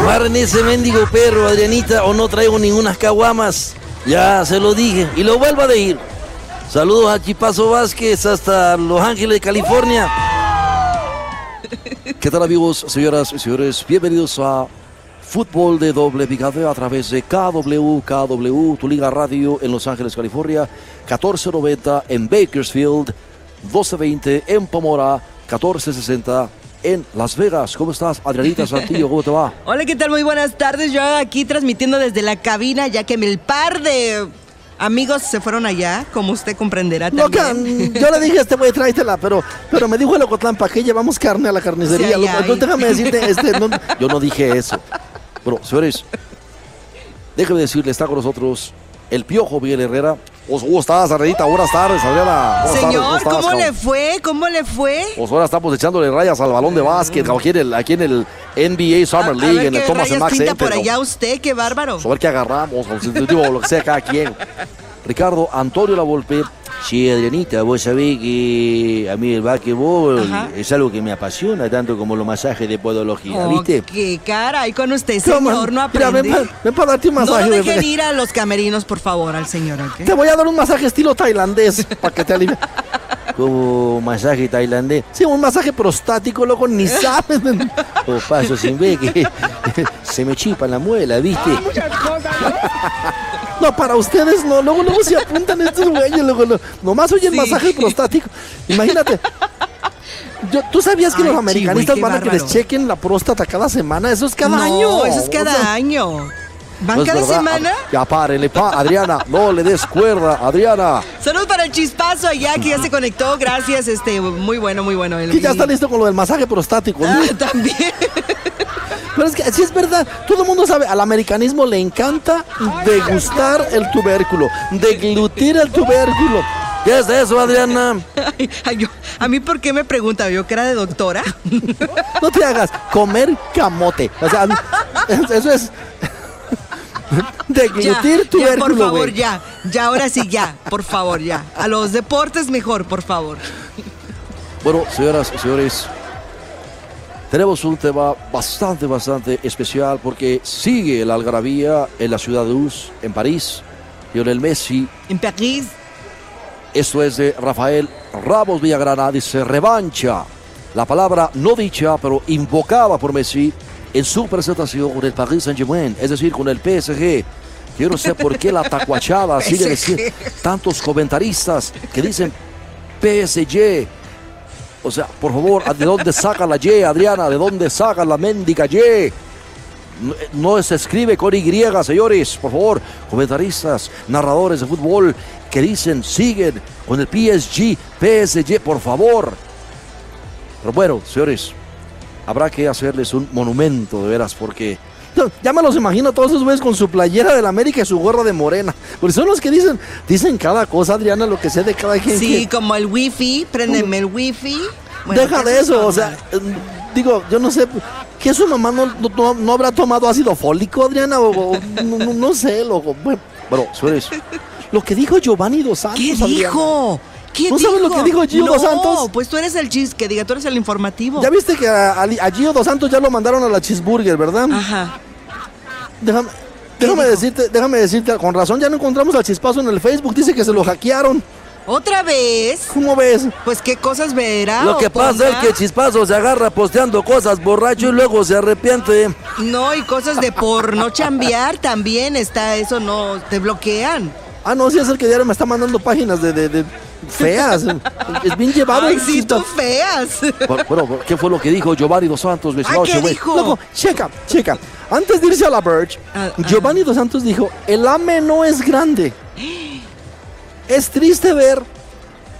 Amarren ese mendigo perro, Adrianita, o no traigo ninguna caguamas. Ya se lo dije y lo vuelvo a decir. Saludos a Chipazo Vázquez hasta Los Ángeles, California. ¿Qué tal amigos, señoras y señores? Bienvenidos a Fútbol de Doble Picante a través de KW, KW, tu liga radio en Los Ángeles, California, 1490 en Bakersfield, 1220 en Pomora, 1460 en Las Vegas. ¿Cómo estás, Adrianita Santillo? ¿Cómo te va? Hola, ¿qué tal? Muy buenas tardes. Yo aquí transmitiendo desde la cabina, ya que el par de amigos se fueron allá, como usted comprenderá Loca, también. yo le dije a este güey, tráetela, pero, pero me dijo el Ocotlán, ¿para qué llevamos carne a la carnicería? Sí, ay, ay. Déjame decirte, este, no- Yo no dije eso. Bueno, señores, déjeme decirle, está con nosotros el Piojo Miguel Herrera. ¿Cómo estás, Adrianita? Buenas tardes, Adriana. Buenas tardes, Señor, estás, ¿cómo le fue? ¿Cómo le fue? Pues ahora estamos echándole rayas al balón de básquet, aquí en el, aquí en el NBA Summer A- a League, ver en el Thomas Max Center. por allá usted, qué bárbaro. A ver qué agarramos, digo, lo que sea cada quien. Ricardo Antonio La Volpe. Sí, Adrianita, vos sabés que a mí el básquetbol Ajá. es algo que me apasiona tanto como los masajes de podología, Oh, ¿viste? qué cara, y con usted, señor, no mira, aprende. pa- ven para darte un no masaje. lo dejen ir a los camerinos, por favor, al señor, ¿ok? Te voy a dar un masaje estilo tailandés para que te alivie. Como masaje tailandés. Sí, un masaje prostático, loco, ni sabes. O paso sin ver que se me chipa la muela, ¿viste? No, para ustedes no. Luego, luego se apuntan estos güeyes. Luego, lo- nomás oyen Sí. masaje prostático. Imagínate. Yo- ¿Tú sabías que Ay, los americanistas chihuy, qué van a que les chequen la próstata cada semana? Eso es cada no, año. eso es cada O sea, año. ¿Van ¿No cada verdad? semana? Ya párenle, pa, Adriana, no le des cuerda, Adriana. Saludos para el chispazo allá que ya se conectó. Gracias, este, muy bueno, muy bueno. El- Que ya está listo con lo del masaje prostático. ¿no? Ah, también. Pero es que sí es verdad, todo el mundo sabe, al americanismo le encanta degustar el tubérculo, deglutir el tubérculo. ¿Qué es eso, Adriana? Ay, ay, yo- a mí, ¿por qué me pregunta? ¿Yo que era de doctora? No te hagas comer camote. O sea, eso es deglutir Ya, ya, tubérculo, por favor, ya. Ya, ahora sí, ya. Por favor, ya. A los deportes mejor, por favor. Bueno, señoras señores, tenemos un tema bastante, bastante especial porque sigue la algarabía en la ciudad de Luz, en París. Lionel Messi, En París. esto es de Rafael Ramos Villagrana, dice revancha. La palabra no dicha, pero invocada por Messi en su presentación con el Paris Saint-Germain, es decir, con el PSG. Yo no sé por qué la tacuachada sigue diciendo tantos comentaristas que dicen PSG. O sea, por favor, ¿de dónde saca la Y, Adriana? ¿De dónde saca la mendiga Y? No, no se escribe con Y, señores. Por favor, comentaristas, narradores de fútbol que dicen, siguen con el PSG, PSG, por favor. Pero bueno, señores, habrá que hacerles un monumento, de veras, porque ya me los imagino todos esos güeyes con su playera del América y su gorra de morena. Porque son los que dicen, dicen cada cosa, Adriana, lo que sé de cada quien. Sí, como el wifi. Préndeme el wifi. Bueno, Deja ¿qué de es eso, o sea, eh, digo, yo no sé, ¿que su mamá no, no- no habrá tomado ácido fólico, Adriana? O, o- no, no- no sé, loco. Bueno, bueno, señores, lo que dijo Giovanni Dos Santos. ¿Qué Adriana. dijo? ¿Qué ¿No sabes lo que dijo Gio no, Dos Santos? pues tú eres el chis, que diga, tú eres el informativo. Ya viste que a, a- a Gio Dos Santos ya lo mandaron a la cheeseburger, ¿verdad? Ajá. Déjame, déjame decirte, déjame decirte, con razón ya no encontramos al chispazo en el Facebook, dice que se lo hackearon. ¿Otra vez? ¿Cómo ves? Pues qué cosas verá. lo que pasa es que Chispazo se agarra posteando cosas borracho y luego se arrepiente. No, y cosas de por no chambear también está, eso no, te bloquean. Ah, no, sí es el que diario me está mandando páginas de, de- de feas. es bien llevado. Ay, sí, tú feas. Bueno, bueno, ¿qué fue lo que dijo Giovanni Dos Santos? Ay, ¿qué dijo? Loco, checa, checa. Antes de irse a la Birch, Ah, Giovanni Dos Santos dijo, el AME no es grande. Es triste ver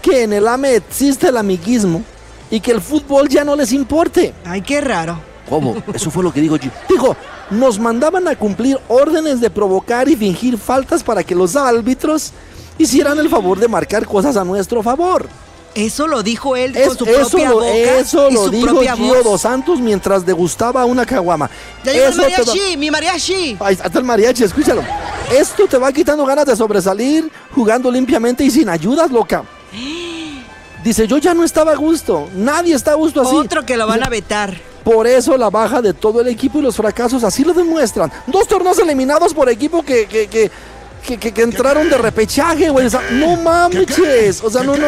que en el AME existe el amiguismo y que el fútbol ya no les importe. Ay, qué raro. ¿Cómo? Eso fue lo que dijo G. Dijo, nos mandaban a cumplir órdenes de provocar y fingir faltas para que los árbitros hicieran el favor de marcar cosas a nuestro favor. Eso lo dijo él Es- con su eso propia lo, boca eso y lo su dijo Gio. Dos Santos mientras degustaba una caguama. Ya llegó el te mariachi, mi mariachi. Ahí está el mariachi, escúchalo. Esto te va quitando ganas de sobresalir jugando limpiamente y sin ayudas, loca. Dice, yo ya no estaba a gusto. Nadie está a gusto así. Otro que lo van a vetar. Por eso la baja de todo el equipo y los fracasos así lo demuestran. Dos torneos eliminados por equipo que, que, que, que, que- que entraron de repechaje, güey. O sea, no mames. O sea, no, no.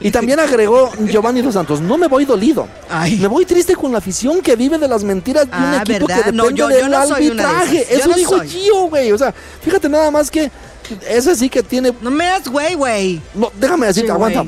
Y también agregó Giovanni Dos Santos, no me voy dolido. Ay. Me voy triste con la afición que vive de las mentiras de un Ah, equipo ¿verdad? que No, depende yo- yo del no soy una de arbitraje. Yo Eso no dijo soy. Gio, güey. O sea, fíjate nada más que ese sí que tiene... No me das güey, güey. No, déjame decirte, Sí, aguanta.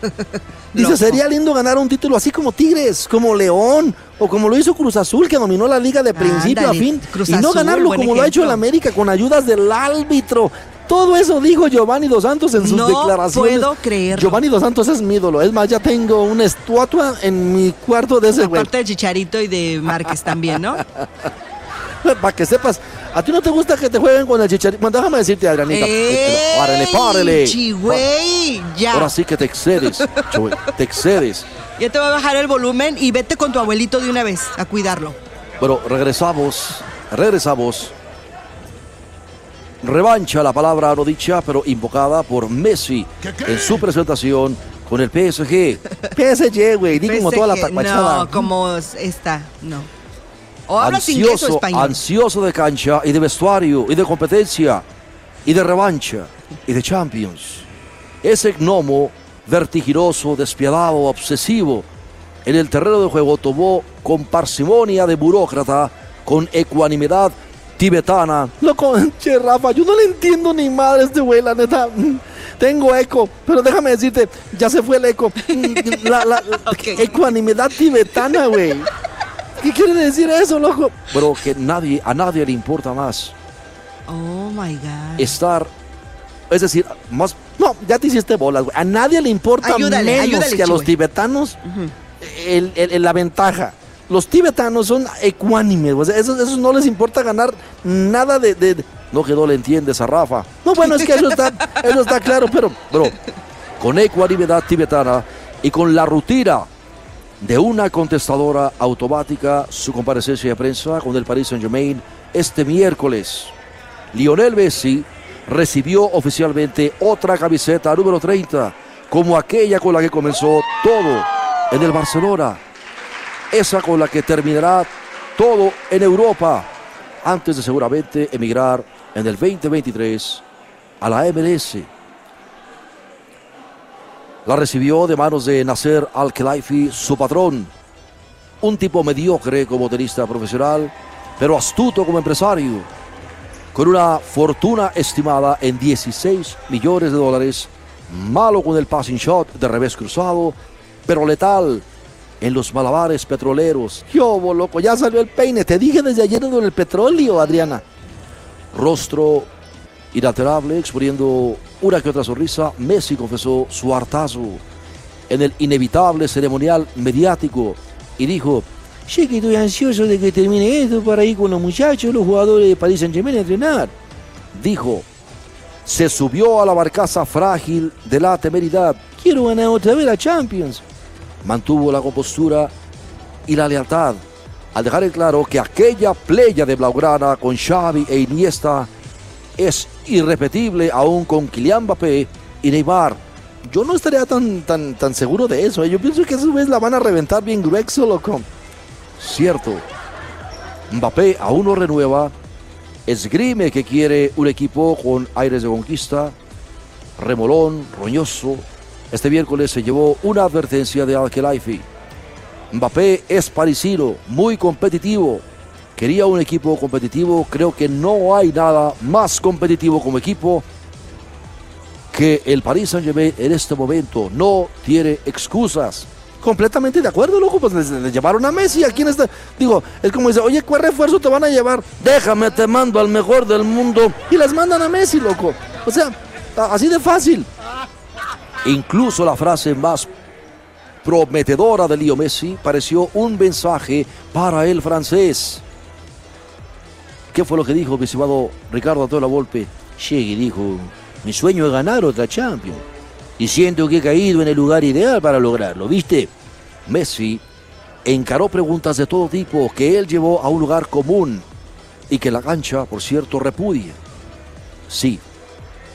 Dice, sería lindo ganar un título así como Tigres, como León, o como lo hizo Cruz Azul, que dominó la liga de principio a fin. Cruz y no Azul, ganarlo como lo ha hecho el. América, con ayudas del árbitro. Todo eso dijo Giovanni Dos Santos en sus No declaraciones. puedo creerlo. Giovanni Dos Santos es mi ídolo. Es más, ya tengo una estatua en mi cuarto de ese güey. Aparte de Chicharito y de Márquez también, ¿no? Para que sepas, a ti no te gusta que te jueguen con el chicharito. Bueno, déjame decirte, Adrianita. Párele, párele. Chigüey, ya. Ahora sí que te excedes, Chuy, te excedes. Ya te voy a bajar el volumen y vete con tu abuelito de una vez a cuidarlo. Bueno, regresamos, regresamos. Revancha la palabra no dicha, pero invocada por Messi en su presentación con el PSG. PSG, güey. Di como toda la tapachada. No, como esta, no. O hablas inglés o Ansioso, español. ansioso de cancha y de vestuario y de competencia y de revancha y de Champions. Ese gnomo vertiginoso, despiadado, obsesivo, en el terreno de juego tomó con parsimonia de burócrata, con ecuanimidad tibetana, Loco, che, Rafa, yo no le entiendo ni madre a este güey, la neta. Mm, Tengo eco, pero déjame decirte, ya se fue el eco. Mm, La, la- Ok. ecuanimidad tibetana, güey. ¿Qué quiere decir eso, loco? pero que nadie, a nadie le importa más Oh my God. estar, es decir, más No, ya te hiciste bolas, güey. A nadie le importa Ayúdale, menos ayúdale, que a los tibetanos el- el- el- la ventaja. Los tibetanos son ecuánimes, güey. O sea, esos, esos no les importa ganar nada de- de, de no que no le entiendes a Rafa. No, bueno, es que eso está, eso está claro, pero Bro, con ecuanimidad tibetana y con la rutina de una contestadora automática, su comparecencia de prensa con el Paris Saint-Germain este miércoles. Lionel Messi recibió oficialmente otra camiseta número 30, como aquella con la que comenzó todo en el Barcelona. Esa con la que terminará todo en Europa, antes de seguramente emigrar en el 2023 a la MLS. La recibió de manos de Nasser Al-Khelaifi, su patrón. Un tipo mediocre como tenista profesional, pero astuto como empresario. Con una fortuna estimada en 16 millones de dólares. Malo con el passing shot de revés cruzado, pero letal en los malabares petroleros. yo, loco, ya salió el peine. Te dije desde ayer en el petróleo, Adriana. Rostro inalterable, exponiendo una que otra sonrisa, Messi confesó su hartazo en el inevitable ceremonial mediático y dijo, Che, que estoy ansioso de que termine esto para ir con los muchachos, los jugadores de Paris Saint-Germain a entrenar. dijo, se subió a la barcaza frágil de la temeridad, Quiero ganar otra vez la Champions. mantuvo la compostura y la lealtad, al dejar en claro que aquella playa de Blaugrana con Xavi e Iniesta es irrepetible aún con Kylian Mbappé y Neymar. Yo no estaría tan, tan, tan seguro de eso. ¿eh? Yo pienso que a su vez la van a reventar bien grueso, loco. Cierto, Mbappé aún no renueva, esgrime que quiere un equipo con aires de conquista, remolón, roñoso. Este miércoles se llevó una advertencia de Al-Khelaifi. Mbappé es parisino, muy competitivo. Quería un equipo competitivo. Creo que no hay nada más competitivo como equipo que el Paris Saint-Germain en este momento. No tiene excusas. Completamente de acuerdo, loco. Pues les, les llevaron a Messi. ¿A quién está? Digo, es como dice, oye, ¿cuál refuerzo te van a llevar? Déjame, te mando al mejor del mundo. Y les mandan a Messi, loco. O sea, Así de fácil. Incluso la frase más prometedora de Leo Messi pareció un mensaje para el francés. ¿Qué fue lo que dijo mi estimado Ricardo Antonio Volpe? Llegue dijo, mi sueño es ganar otra Champions. Y siento que he caído en el lugar ideal para lograrlo, ¿viste? Messi encaró preguntas de todo tipo que él llevó a un lugar común y que la cancha, por cierto, repudia. Sí,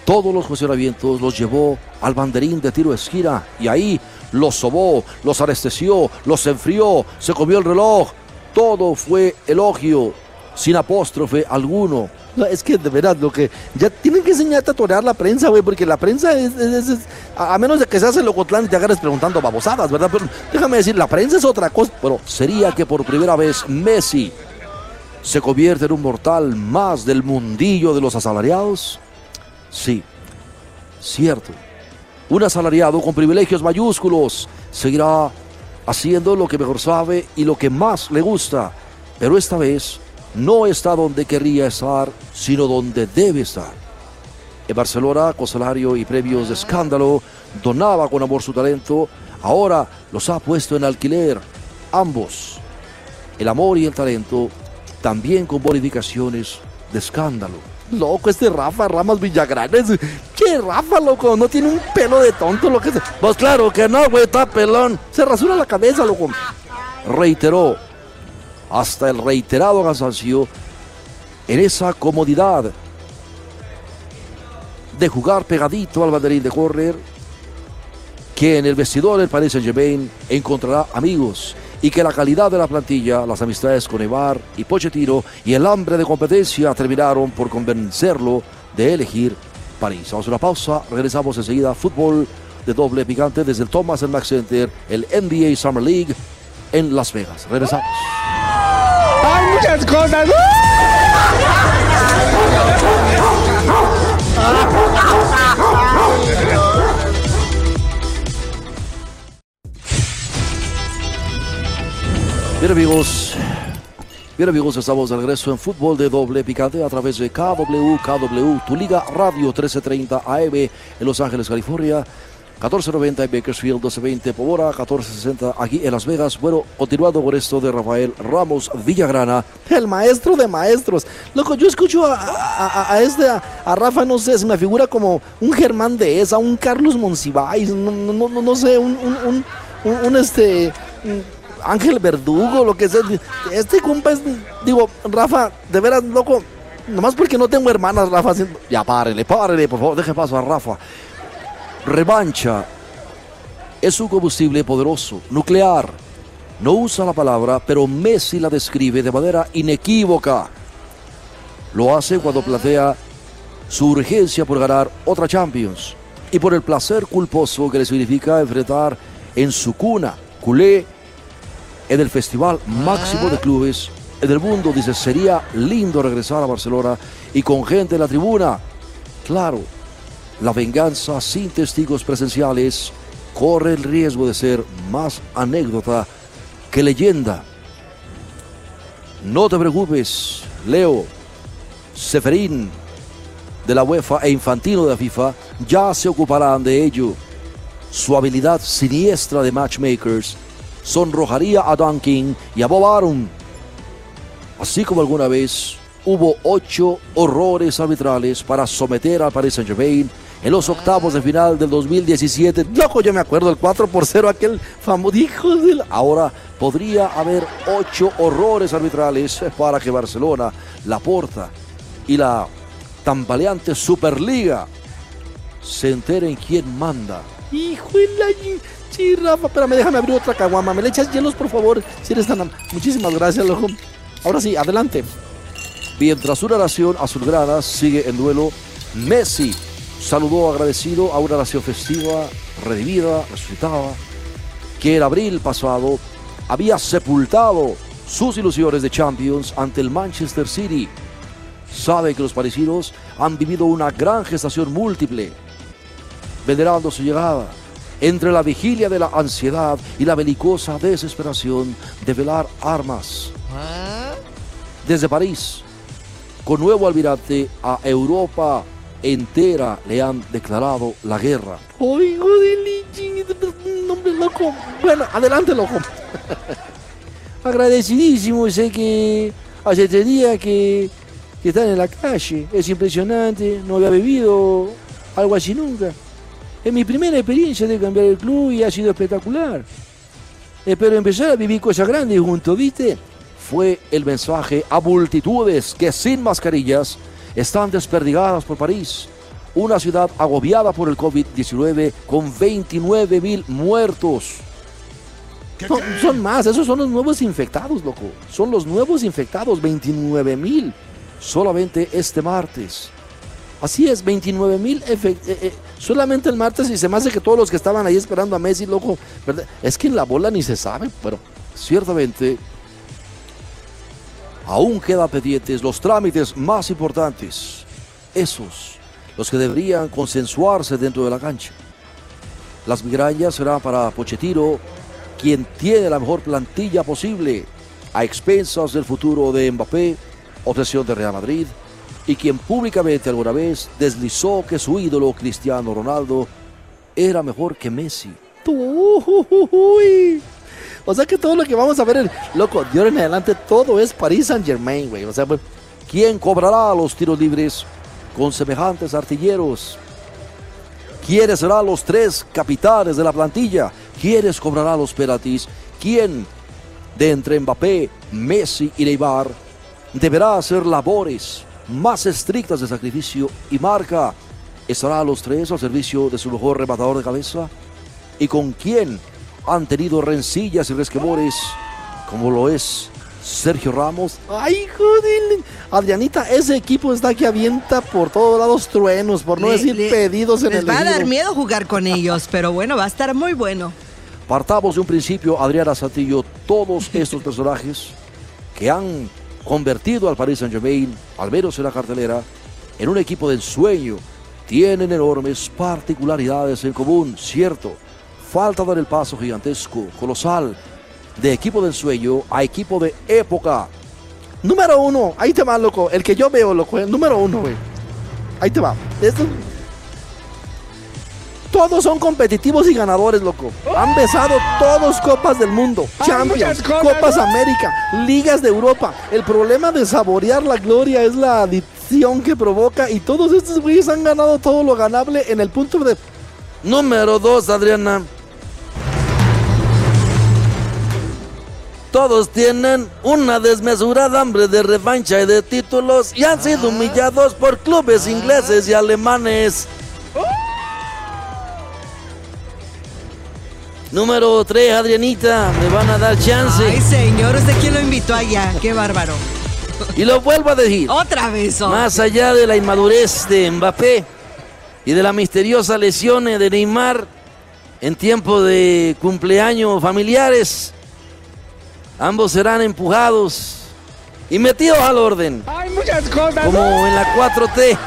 todos los cuestionamientos los llevó al banderín de tiro esquina y ahí los sobó, los anestesió, los enfrió, se comió el reloj. Todo fue elogio, sin apóstrofe alguno. No, es que de verdad, lo que ya tienen que enseñarte a torear la prensa, güey, porque la prensa es, a menos de que seas el locotlán y te agarres preguntando babosadas, ¿verdad? Pero déjame decir, la prensa es otra cosa. Pero sería que por primera vez Messi se convierte en un mortal más del mundillo de los asalariados. Sí, cierto. Un asalariado con privilegios mayúsculos seguirá haciendo lo que mejor sabe y lo que más le gusta, pero esta vez no está donde querría estar, sino donde debe estar. En Barcelona, con salario y premios de escándalo, donaba con amor su talento, ahora los ha puesto en alquiler, ambos, el amor y el talento, también con bonificaciones de escándalo. Loco, este Rafa Ramas Villagranes. ¿Qué Rafa, loco? No tiene un pelo de tonto, lo que es. Pues claro que no, güey, está pelón. Se rasura la cabeza, loco. Reiteró, hasta el reiterado cansancio, en esa comodidad de jugar pegadito al banderín de correr, que en el vestidor del Paris Saint-Germain encontrará amigos y que la calidad de la plantilla, las amistades con Neymar y Pochettino y el hambre de competencia terminaron por convencerlo de elegir París. Vamos a una pausa, regresamos enseguida. Fútbol de doble picante desde el Thomas and Mack Center, el NBA Summer League en Las Vegas. Regresamos. Muchas cosas. Bien amigos, bien amigos, estamos de regreso en fútbol de doble picante a través de KW, KW, tu liga radio 1330 AM en Los Ángeles, California, 1490 en Bakersfield, 1220 Pomora, 1460 aquí en Las Vegas. Bueno, continuando con esto de Rafael Ramos Villagrana, el maestro de maestros. Loco, yo escucho a, este, a, Rafa, no sé, se me figura como un Germán de esa, un Carlos Monsiváis, no, no, no, no sé, un, un, este... Ángel Verdugo, lo que sea. Este compa es, digo, Rafa, de veras, loco, nomás porque no tengo hermanas, Rafa. Ya párele, párele, por favor, deje paso a Rafa. Revancha es un combustible poderoso, nuclear. No usa la palabra, pero Messi la describe de manera inequívoca. Lo hace cuando plantea su urgencia por ganar otra Champions y por el placer culposo que le significa enfrentar en su cuna, culé, en el festival máximo de clubes en el mundo. Dice, sería lindo regresar a Barcelona y con gente en la tribuna. Claro, la venganza sin testigos presenciales corre el riesgo de ser más anécdota que leyenda. No te preocupes, Leo, Seferín de la UEFA e Infantino de la FIFA ya se ocuparán de ello. Su habilidad siniestra de matchmakers sonrojaría a Duncan y a Bob Arum. Así como alguna vez hubo ocho horrores arbitrales para someter al Paris Saint Germain en los octavos de final del 2017. Loco, yo me acuerdo el 4 por 0, aquel famoso hijo del... Ahora podría haber ocho horrores arbitrales para que Barcelona, la Porta y la tambaleante Superliga se enteren quién manda. Hijo de la... Sí, Rafa, espérame, déjame abrir otra caguama. ¿Me le echas hielos, por favor? Si eres tan... Muchísimas gracias, loco. Ahora sí, adelante. Mientras una nación azulgrana sigue en duelo, Messi saludó agradecido a una nación festiva, redimida, resucitada, que en abril pasado había sepultado sus ilusiones de Champions ante el Manchester City. Sabe que los parisinos han vivido una gran gestación múltiple, venerando su llegada entre la vigilia de la ansiedad y la belicosa desesperación de velar armas. Desde París, con nuevo almirante a Europa entera le han declarado la guerra. ¡Ay, hijo de loco. Bueno, adelante, loco. Agradecidísimo, sé que hace tres días que, que están en la calle. Es impresionante, no había bebido algo así nunca. Es mi primera experiencia de cambiar el club y ha sido espectacular. Espero empezar a vivir cosas grandes juntos, ¿viste? Fue el mensaje a multitudes que sin mascarillas están desperdigadas por París. Una ciudad agobiada por el COVID-19 con 29 mil muertos. Son, son más, esos son los nuevos infectados, loco. Son los nuevos infectados, 29 mil. Solamente este martes. Así es, 29 mil eh, solamente el martes y se me hace que todos los que estaban ahí esperando a Messi, loco, ¿verdad? es que en la bola ni se sabe, pero ciertamente aún quedan pendientes los trámites más importantes, esos, los que deberían consensuarse dentro de la cancha. Las migrañas serán para Pochettino, quien tiene la mejor plantilla posible, a expensas del futuro de Mbappé, obsesión de Real Madrid, y quien públicamente alguna vez deslizó que su ídolo Cristiano Ronaldo era mejor que Messi. Uy. O sea que todo lo que vamos a ver, el, loco, de ahora en adelante todo es París Saint Germain, güey. O sea, pues, ¿quién cobrará los tiros libres con semejantes artilleros? ¿Quiénes serán los tres capitanes de la plantilla? ¿Quiénes cobrará los penaltis? ¿Quién de entre Mbappé, Messi y Neymar deberá hacer labores más estrictas de sacrificio y marca. ¿Estará los tres al servicio de su mejor rematador de cabeza? ¿Y con quién han tenido rencillas y resquemores como lo es Sergio Ramos? ¡Ay, joder! Adrianita, ese equipo está que avienta por todos lados truenos, por no Le- decir le- pedidos en les el va a dar miedo jugar con ellos, pero bueno, va a estar muy bueno. Partamos de un principio, Adriana Santillo, todos estos personajes que han convertido al Paris Saint-Germain, al menos en la cartelera, en un equipo de ensueño, tienen enormes particularidades en común, cierto. Falta dar el paso gigantesco, colosal, de equipo de ensueño a equipo de época. Número uno, ahí te va, loco. El que yo veo, loco. El número uno, güey. Ahí te va. Esto- Todos son competitivos y ganadores, loco. Han besado todos Copas del Mundo, Champions, Copas. América, Ligas de Europa. El problema de saborear la gloria es la adicción que provoca y todos estos güeyes han ganado todo lo ganable en el punto de... Número dos, Adriana. Todos tienen una desmesurada hambre de revancha y de títulos y han sido humillados por clubes ingleses y alemanes. Número 3, Adrianita, me van a dar chance. Ay, señor, ¿usted quién lo invitó allá? Qué bárbaro. Y lo vuelvo a decir. Otra vez, oh. Más allá de la inmadurez de Mbappé y de la misteriosa lesión de Neymar en tiempo de cumpleaños familiares, ambos serán empujados y metidos al orden, Hay muchas cosas. como en la 4T,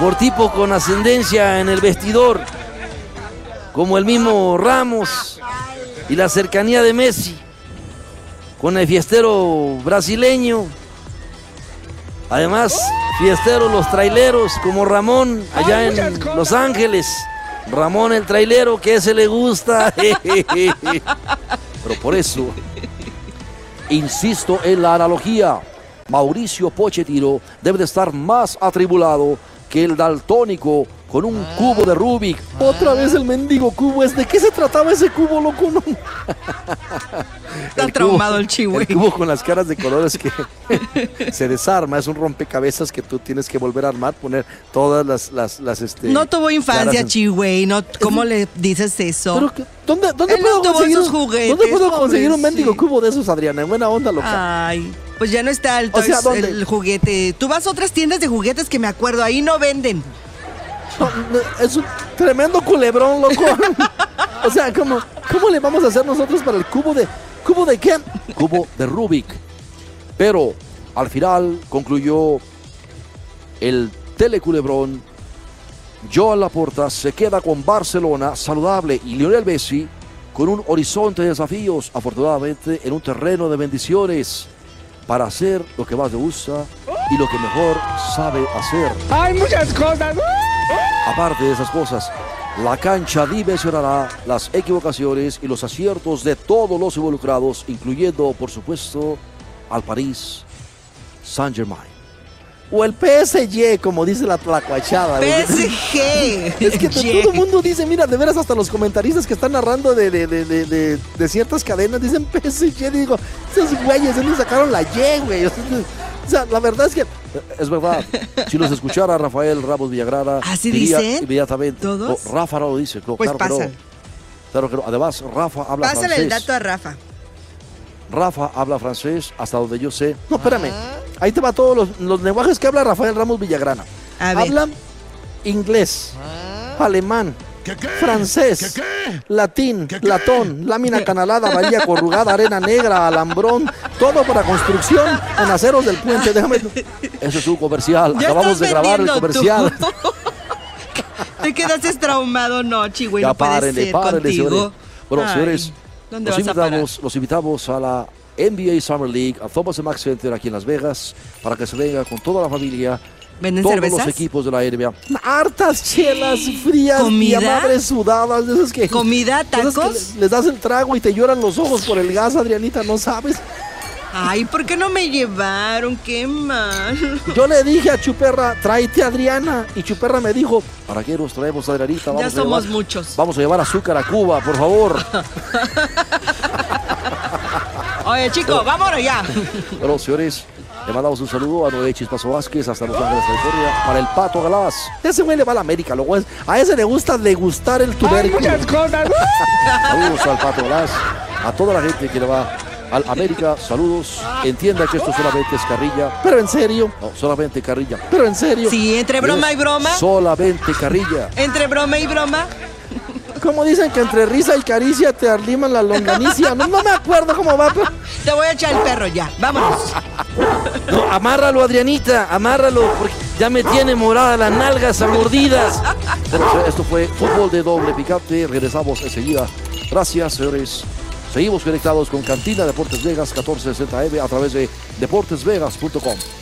por tipo con ascendencia en el vestidor, como el mismo Ramos y la cercanía de Messi, con el fiestero brasileño. Además, fiesteros los traileros como Ramón allá en. Los Ángeles. Ramón el trailero, que ese le gusta. Por eso, insisto en la analogía. Mauricio Pochettino debe de estar más atribulado que el daltónico con un cubo de Rubik. Otra vez el mendigo cubo. ¿Es de qué se trataba ese cubo, loco? No. Está traumado el chihuahua. El cubo con las caras de colores que se desarma. Es un rompecabezas que tú tienes que volver a armar, poner todas las, las, las este, No tuvo infancia, Chihuey. No, ¿Cómo le dices eso? Pero que- ¿Dónde, dónde Él puedo conseguir esos juguetes, ¿Dónde puedo conseguir un mendigo cubo de esos, Adriana? En buena onda, loca. Ay, pues ya no está el, O sea, Toys- el juguete. Tú vas a otras tiendas de juguetes que me acuerdo, ahí no venden. Es un tremendo culebrón, loco. o sea, ¿cómo, ¿cómo le vamos a hacer nosotros para el cubo de... ¿Cubo de qué? cubo de Rubik. Pero al final concluyó el teleculebrón. Joan Laporta se queda con Barcelona saludable y Lionel Messi con un horizonte de desafíos, afortunadamente en un terreno de bendiciones para hacer lo que más le gusta, y lo que mejor sabe hacer. Hay muchas cosas. Aparte de esas cosas, la cancha dimensionará las equivocaciones y los aciertos de todos los involucrados, incluyendo, por supuesto, al París Saint-Germain. O el PSG, como dice la tlacuachada. PSG. Es que todo el mundo dice, mira, de veras hasta los comentaristas que están narrando de, de, de, de, de- de ciertas cadenas dicen PSG, digo, esos güeyes, ¿dónde sacaron la Y, güey? Sea, la verdad es que Es verdad, si los escuchara Rafael Ramos Villagrana, ¿Así diría dicen? inmediatamente. ¿Todos? Rafa no lo dice, no, Pues claro que no. Claro que no. Además, Rafa habla Pásale francés. el dato a Rafa. Rafa habla francés, hasta donde yo sé. No, espérame. Ahí te va todos los, los lenguajes que habla Rafael Ramos Villagrana. A ver. Habla inglés, alemán, francés, latín, latón, lámina canalada, varilla corrugada, arena negra, alambrón, todo para construcción en aceros del puente. Déjame. Eso es un comercial. Ya Acabamos de grabar el comercial. tú. Te quedaste traumado, no, güey, ya no contigo. señores. Bueno, Ay, señores, ¿dónde los vas a invitamos, los invitamos a la NBA Summer League, a Thomas Mack Center aquí en Las Vegas, para que se venga con toda la familia. ¿Venden todos cervezas? los equipos de la NBA. Hartas chelas frías ¿Comida? y a madres sudadas, de esas que. ¿Comida? que ¿Tacos? les, das el trago y te lloran los ojos por el gas, Adrianita, no sabes. Ay, ¿por qué no me llevaron? Qué mal. Yo le dije a Chuperra, tráete a Adriana. Y Chuperra me dijo, ¿Para qué nos traemos a Adrianita? Ya Vamos a somos llevar- muchos. Vamos a llevar azúcar a Cuba, por favor. Oye, chico, vámonos ya. Bueno, señores, le mandamos un saludo a Noé Chispazo Vázquez hasta Los Ángeles, California, para el Pato Galás. ese güey le va a la América, lo güey. A ese le gusta degustar el Hay tubérculo. muchas cosas. Saludos al Pato Galás, a toda la gente que le va al América, saludos. Entienda que esto solamente es carrilla. Pero en serio, No, solamente carrilla. pero en serio. Sí, entre broma y broma. Solamente carrilla. Entre broma y broma. Como dicen que entre risa y caricia te arriman la longanicia. No, no me acuerdo cómo va, pero... Te voy a echar el perro ya. Vámonos. Amárralo, Adrianita, amárralo, porque ya me tiene morada las nalgas a mordidas. Bueno, esto fue Fútbol de Doble Picante. Regresamos enseguida. Gracias, señores. Seguimos conectados con Cantina Deportes Vegas 1460M a través de deportesvegas.com.